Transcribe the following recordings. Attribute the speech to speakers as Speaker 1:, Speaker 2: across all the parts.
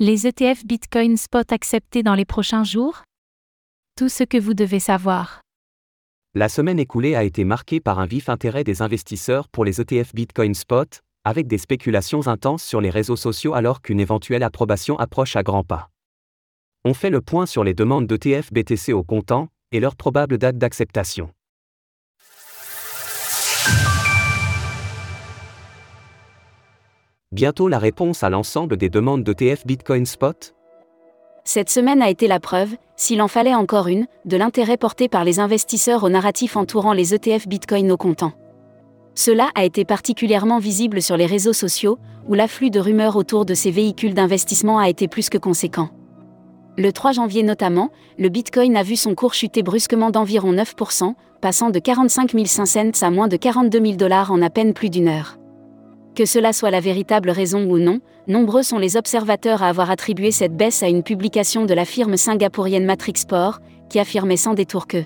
Speaker 1: Les ETF Bitcoin Spot acceptés dans les prochains jours? Tout ce que vous devez savoir.
Speaker 2: La semaine écoulée a été marquée par un vif intérêt des investisseurs pour les ETF Bitcoin Spot, avec des spéculations intenses sur les réseaux sociaux alors qu'une éventuelle approbation approche à grands pas. On fait le point sur les demandes d'ETF BTC au comptant et leur probable date d'acceptation. Bientôt la réponse à l'ensemble des demandes d'ETF Bitcoin Spot
Speaker 3: Cette semaine a été la preuve, s'il en fallait encore une, de l'intérêt porté par les investisseurs au narratif entourant les ETF Bitcoin au comptant. Cela a été particulièrement visible sur les réseaux sociaux, où l'afflux de rumeurs autour de ces véhicules d'investissement a été plus que conséquent. Le 3 janvier notamment, le Bitcoin a vu son cours chuter brusquement d'environ 9%, passant de 45 500 cents à moins de 42 000 dollars en à peine plus d'une heure. Que cela soit la véritable raison ou non, nombreux sont les observateurs à avoir attribué cette baisse à une publication de la firme singapourienne Matrixport, qui affirmait sans détour que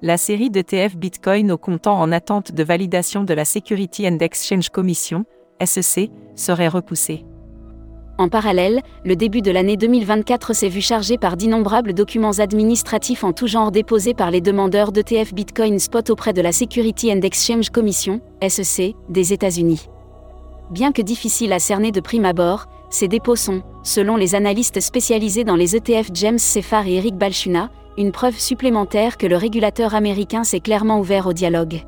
Speaker 4: la série d'ETF Bitcoin au comptant en attente de validation de la Security and Exchange Commission, SEC, serait repoussée.
Speaker 3: En parallèle, le début de l'année 2024 s'est vu chargé par d'innombrables documents administratifs en tout genre déposés par les demandeurs d'ETF Bitcoin Spot auprès de la Security and Exchange Commission, SEC, des États-Unis. Bien que difficiles à cerner de prime abord, ces dépôts sont, selon les analystes spécialisés dans les ETF James Seffar et Eric Balchuna, une preuve supplémentaire que le régulateur américain s'est clairement ouvert au dialogue.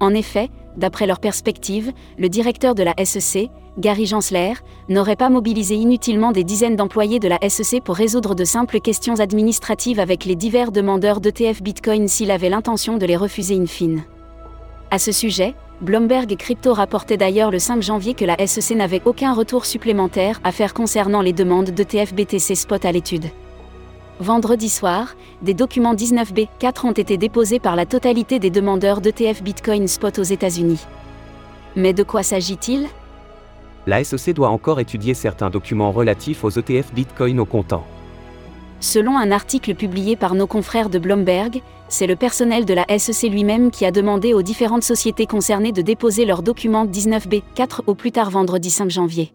Speaker 3: En effet, d'après leur perspective, le directeur de la SEC, Gary Gensler, n'aurait pas mobilisé inutilement des dizaines d'employés de la SEC pour résoudre de simples questions administratives avec les divers demandeurs d'ETF Bitcoin s'il avait l'intention de les refuser in fine. À ce sujet, Bloomberg Crypto rapportait d'ailleurs le 5 janvier que la SEC n'avait aucun retour supplémentaire à faire concernant les demandes d'ETF BTC Spot à l'étude. Vendredi soir, des documents 19B4 ont été déposés par la totalité des demandeurs d'ETF Bitcoin Spot aux États-Unis. Mais de quoi s'agit-il?
Speaker 2: La SEC doit encore étudier certains documents relatifs aux ETF Bitcoin au comptant.
Speaker 3: Selon un article publié par nos confrères de Bloomberg, c'est le personnel de la SEC lui-même qui a demandé aux différentes sociétés concernées de déposer leurs documents 19B4 au plus tard vendredi 5 janvier.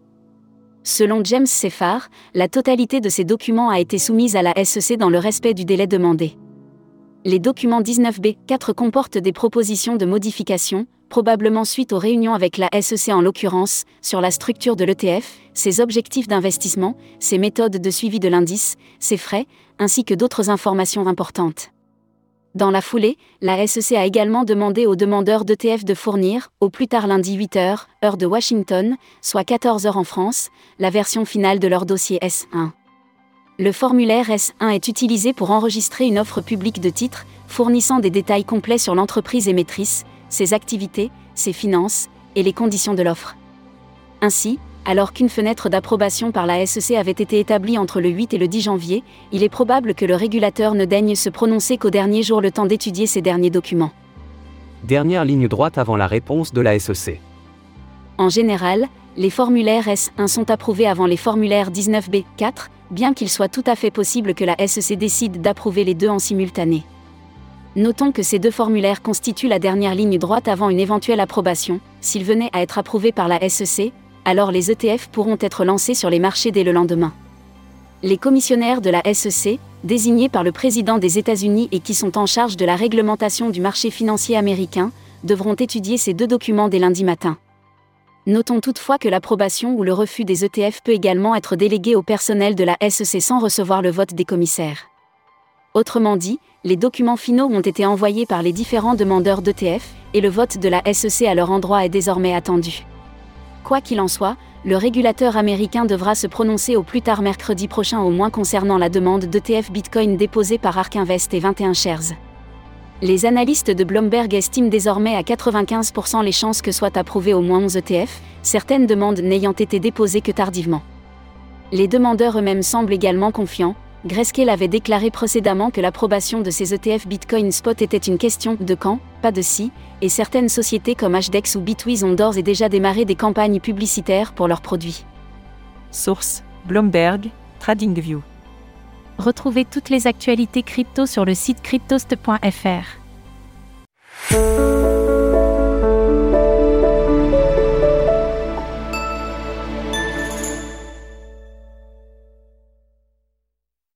Speaker 3: Selon James Seffar, la totalité de ces documents a été soumise à la SEC dans le respect du délai demandé. Les documents 19B4 comportent des propositions de modification, probablement suite aux réunions avec la SEC en l'occurrence, sur la structure de l'ETF, ses objectifs d'investissement, ses méthodes de suivi de l'indice, ses frais, ainsi que d'autres informations importantes. Dans la foulée, la SEC a également demandé aux demandeurs d'ETF de fournir, au plus tard lundi 8h, heure de Washington, soit 14h en France, la version finale de leur dossier S1. Le formulaire S1 est utilisé pour enregistrer une offre publique de titres, fournissant des détails complets sur l'entreprise émettrice, ses activités, ses finances et les conditions de l'offre. Ainsi, alors qu'une fenêtre d'approbation par la SEC avait été établie entre le 8 et le 10 janvier, il est probable que le régulateur ne daigne se prononcer qu'au dernier jour le temps d'étudier ces derniers documents.
Speaker 2: Dernière ligne droite avant la réponse de la SEC.
Speaker 3: En général, les formulaires S1 sont approuvés avant les formulaires 19B4, bien qu'il soit tout à fait possible que la SEC décide d'approuver les deux en simultané. Notons que ces deux formulaires constituent la dernière ligne droite avant une éventuelle approbation. S'ils venaient à être approuvés par la SEC, alors les ETF pourront être lancés sur les marchés dès le lendemain. Les commissionnaires de la SEC, désignés par le président des États-Unis et qui sont en charge de la réglementation du marché financier américain, devront étudier ces deux documents dès lundi matin. Notons toutefois que l'approbation ou le refus des ETF peut également être délégué au personnel de la SEC sans recevoir le vote des commissaires. Autrement dit, les documents finaux ont été envoyés par les différents demandeurs d'ETF, et le vote de la SEC à leur endroit est désormais attendu. Quoi qu'il en soit, le régulateur américain devra se prononcer au plus tard mercredi prochain au moins concernant la demande d'ETF Bitcoin déposée par Ark Invest et 21 Shares. Les analystes de Bloomberg estiment désormais à 95% les chances que soient approuvés au moins 11 ETF, certaines demandes n'ayant été déposées que tardivement. Les demandeurs eux-mêmes semblent également confiants, Grayscale avait déclaré précédemment que l'approbation de ces ETF Bitcoin Spot était une question de quand, pas de si, et certaines sociétés comme HDEX ou Bitwiz ont d'ores et déjà démarré des campagnes publicitaires pour leurs produits.
Speaker 4: Source Bloomberg, TradingView.
Speaker 1: Retrouvez toutes les actualités crypto sur le site cryptost.fr.